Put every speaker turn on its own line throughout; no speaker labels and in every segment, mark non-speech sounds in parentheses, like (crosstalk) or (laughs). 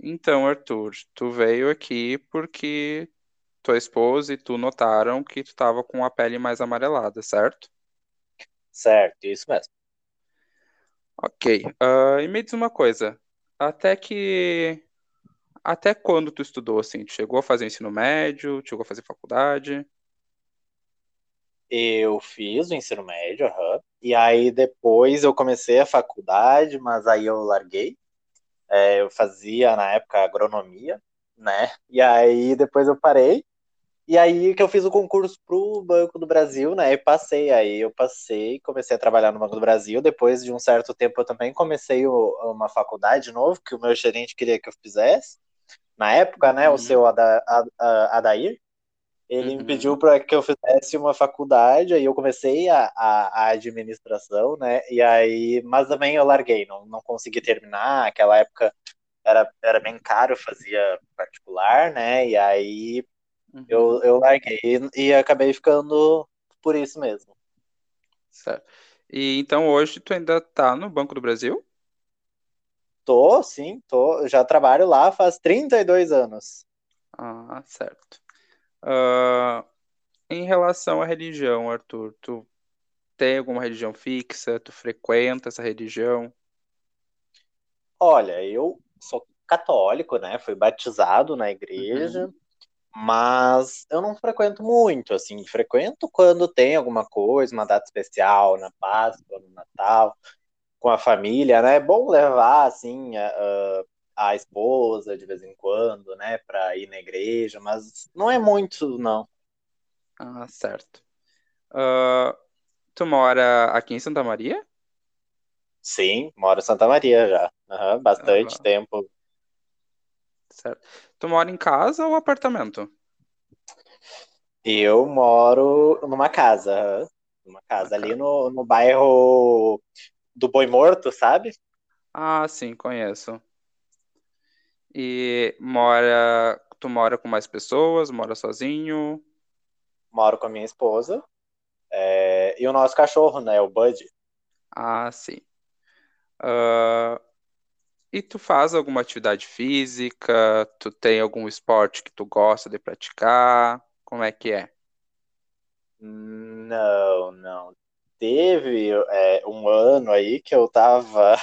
Então, Arthur, tu veio aqui porque tua esposa e tu notaram que tu tava com a pele mais amarelada, certo?
Certo, isso mesmo.
Ok. Ah, e me diz uma coisa, até que até quando tu estudou assim? Tu chegou a fazer ensino médio? Chegou a fazer faculdade?
Eu fiz o ensino médio, aham. E aí depois eu comecei a faculdade, mas aí eu larguei. É, eu fazia na época agronomia, né? E aí depois eu parei. E aí que eu fiz o concurso pro Banco do Brasil, né? E passei. Aí eu passei, comecei a trabalhar no Banco do Brasil. Depois de um certo tempo eu também comecei o- uma faculdade de novo, que o meu gerente queria que eu fizesse. Na época, né? O
Uhum,
seu Ada- Adair. Ele me pediu
uhum,
para que eu fizesse uma faculdade, aí eu comecei a, a, a administração, né? E aí, mas também eu larguei, não, não consegui terminar. Aquela época era, era bem caro, fazia particular, né? E aí
uhum.
eu, eu larguei e, e acabei ficando por isso mesmo.
Certo. E então hoje tu ainda tá no Banco do Brasil?
Tô, sim, tô. Já trabalho lá faz 32 anos.
Ah, certo. Ah, em relação à religião, Arthur, tu tem alguma religião fixa? Tu frequenta essa religião?
Olha, eu sou católico, né? Fui batizado na igreja.
Uhum,
Mas eu não frequento muito, assim, frequento quando tem alguma coisa, uma data especial, na Páscoa, no Natal, com a família, né? É bom levar, assim, a, a, esposa de vez em quando, né, para igreja, mas não é muito, não.
Ah, certo. Ah, tu mora aqui em Santa Maria?
Sim, moro em Santa Maria já, Aham, bastante
Aham,
tempo.
certo. Tu mora em casa ou apartamento?
Eu moro numa casa, numa
Uma
casa ali no, no bairro do Boi Morto, sabe?
Ah, sim, conheço. E mora, tu mora com mais pessoas? Mora sozinho?
Moro com a minha esposa, é, e o nosso cachorro, né, o Bud.
Ah, sim. Ah, e tu faz alguma atividade física? Tu tem algum esporte que tu gosta de praticar? Como é que é?
Não, não. Teve é, um ano aí que eu tava,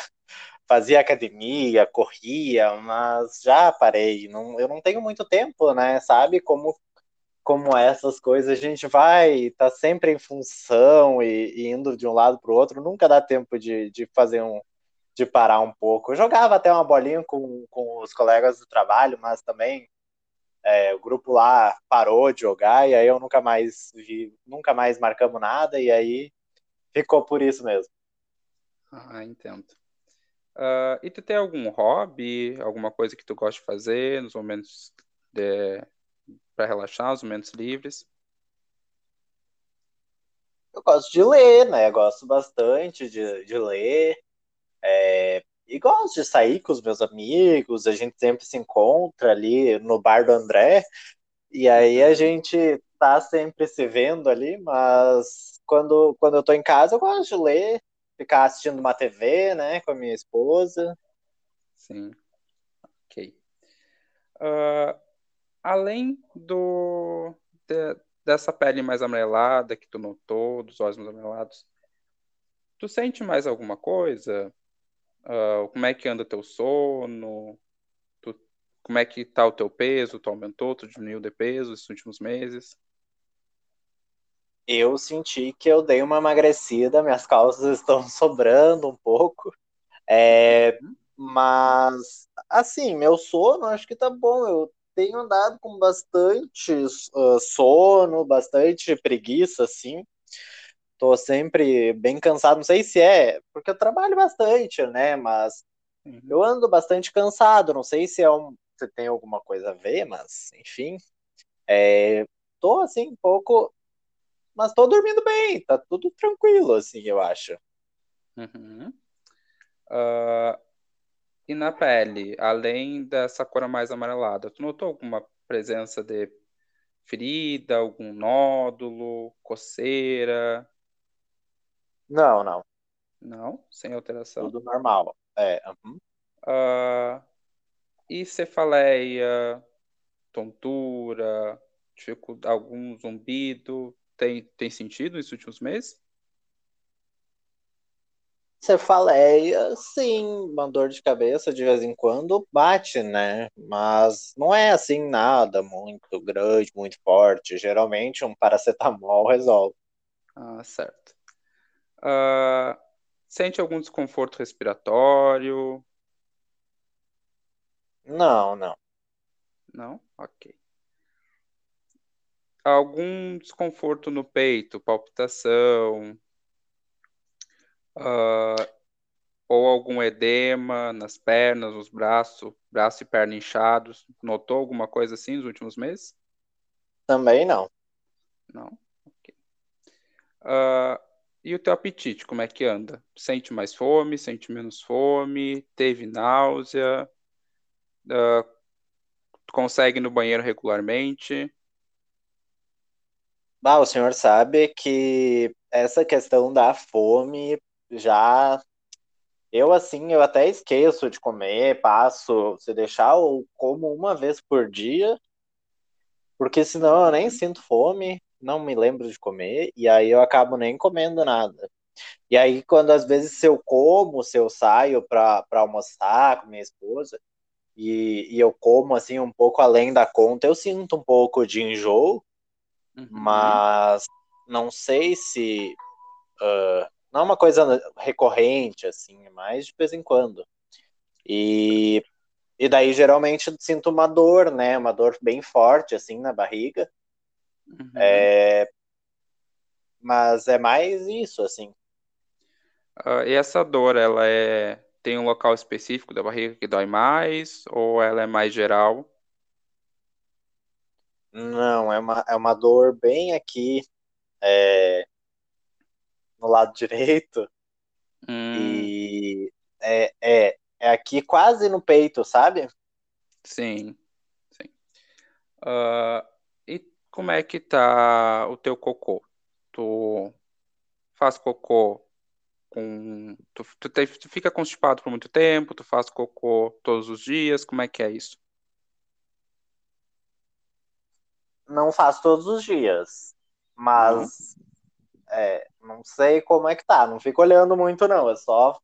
fazia academia, corria, mas já parei. Não, eu não tenho muito tempo, né? Sabe como, como essas coisas a gente vai, tá sempre em função e, e indo de um lado pro outro, nunca dá tempo de, de fazer um, de parar um pouco. Eu jogava até uma bolinha com, com os colegas do trabalho, mas também é, o grupo lá parou de jogar e aí eu nunca mais vi, nunca mais marcamos nada e aí ficou por isso mesmo.
Ah, entendo. Ah, e tu tem algum hobby, alguma coisa que tu gosta de fazer nos momentos de, para relaxar, nos momentos livres?
Eu gosto de ler, né? Gosto bastante de, de ler. É, e gosto de sair com os meus amigos. A gente sempre se encontra ali no bar do André. E aí a
Uhum,
gente tá sempre se vendo ali, mas quando, quando eu tô em casa eu gosto de ler, ficar assistindo uma TV, né, com a minha esposa.
sim, ok. Ah, além do de- dessa pele mais amarelada que tu notou, dos olhos mais amarelados, tu sente mais alguma coisa? Ah, como é que anda teu sono? Tu- como é que tá o teu peso? Tu aumentou, tu diminuiu de peso esses últimos meses?
Eu senti que eu dei uma emagrecida, minhas calças estão (laughs) sobrando um pouco. É,
Uhum,
mas, assim, meu sono acho que tá bom. Eu tenho andado com bastante uh, sono, bastante preguiça, assim. Tô sempre bem cansado. Não sei se é, porque eu trabalho bastante, né? Mas
uhum,
eu ando bastante cansado. Não sei se é um, se tem alguma coisa a ver, mas, enfim. É, tô, assim, um pouco. Mas tô dormindo bem, tá tudo tranquilo, assim, eu acho.
uhum. Ah, e na pele, além dessa cor mais amarelada, tu notou alguma presença de ferida, algum nódulo, coceira?
Não, não.
Não, sem alteração.
Tudo normal. É, uhum.
Ah, e cefaleia, tontura, algum zumbido, tem, tem sentido nesses últimos meses?
Cefaleia, sim, uma dor de cabeça de vez em quando bate, né? Mas não é assim nada muito grande, muito forte. Geralmente um paracetamol (laughs) resolve.
Ah, certo. Uh, sente algum desconforto respiratório?
Não, não.
Não? Ok. Algum desconforto no peito, palpitação, uh, ou algum edema nas pernas, nos braços, braço e perna inchados? Notou alguma coisa assim nos últimos meses?
Também não.
Não? Ok. Uh, e o teu apetite, como é que anda? Sente mais fome, sente menos fome, teve náusea, uh, consegue ir no banheiro regularmente?
Bah, o senhor sabe que essa questão da fome já eu assim, eu até esqueço de comer, passo, se deixar eu como uma vez por dia, porque senão eu nem sinto fome, não me lembro de comer e aí eu acabo nem comendo nada. E aí quando às vezes se eu como, se eu saio para almoçar com minha esposa e, e eu como assim um pouco além da conta, eu sinto um pouco de enjoo, uhum. mas não sei se uh, não é uma coisa recorrente, assim, é mais de vez em quando. E, e daí, geralmente, sinto uma dor, né? Uma dor bem forte, assim, na barriga. Uhum. É, mas é mais isso, assim.
Uh, e essa dor, ela é tem um local específico da barriga que dói mais ou ela é mais geral?
Não, é uma, é uma dor bem aqui. É, no lado direito. Hum. E é, é, é aqui quase no peito, sabe?
Sim, sim. Uh, e como é que tá o teu cocô? Tu faz cocô com. Tu, tu, te, tu fica constipado por muito tempo? Tu faz cocô todos os dias? Como é que é isso?
Não faço todos os dias, mas é, não sei como é que tá, não fico olhando muito, não, é só.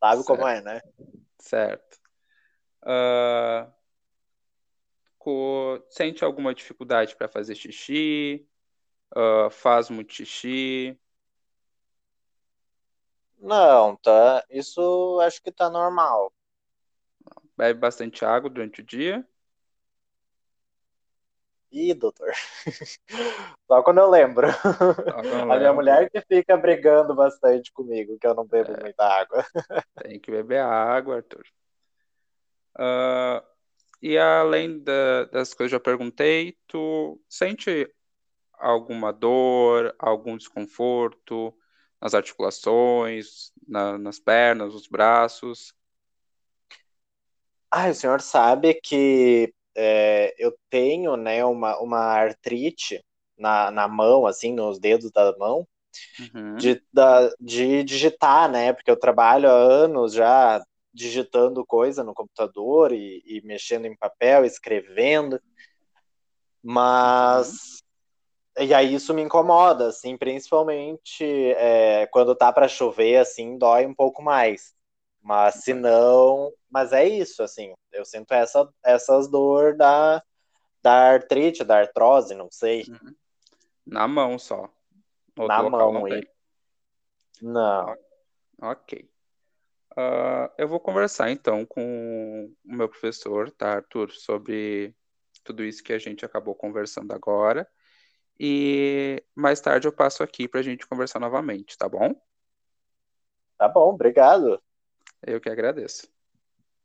Sabe certo. como é, né?
Certo. Uh, sente alguma dificuldade para fazer xixi? Uh, faz muito xixi?
Não, tá. Isso acho que tá normal.
Bebe bastante água durante o dia?
Ih, doutor. Só quando eu lembro. a minha mulher que fica brigando bastante comigo, que eu não bebo é, muita água.
Tem que beber água, Arthur. Uh, e além da, das coisas que eu já perguntei, tu sente alguma dor, algum desconforto nas articulações, na, nas pernas, nos braços?
Ah, o senhor sabe que é, eu tenho né, uma, uma artrite na, na mão, assim, nos dedos da mão, uhum. de, da, de digitar, né? Porque eu trabalho há anos já digitando coisa no computador e, e mexendo em papel, escrevendo, mas uhum. e aí isso me incomoda, assim, principalmente é, quando tá para chover, assim, dói um pouco mais. Mas se não, mas é isso, assim, eu sinto essa, essas dor da, da artrite, da artrose, não sei. Uhum.
Na mão só.
No Na mão, não, e... não.
Ok. Uh, eu vou conversar então com o meu professor, tá, Arthur, sobre tudo isso que a gente acabou conversando agora. E mais tarde eu passo aqui para a gente conversar novamente, tá bom?
Tá bom, obrigado.
Eu que agradeço.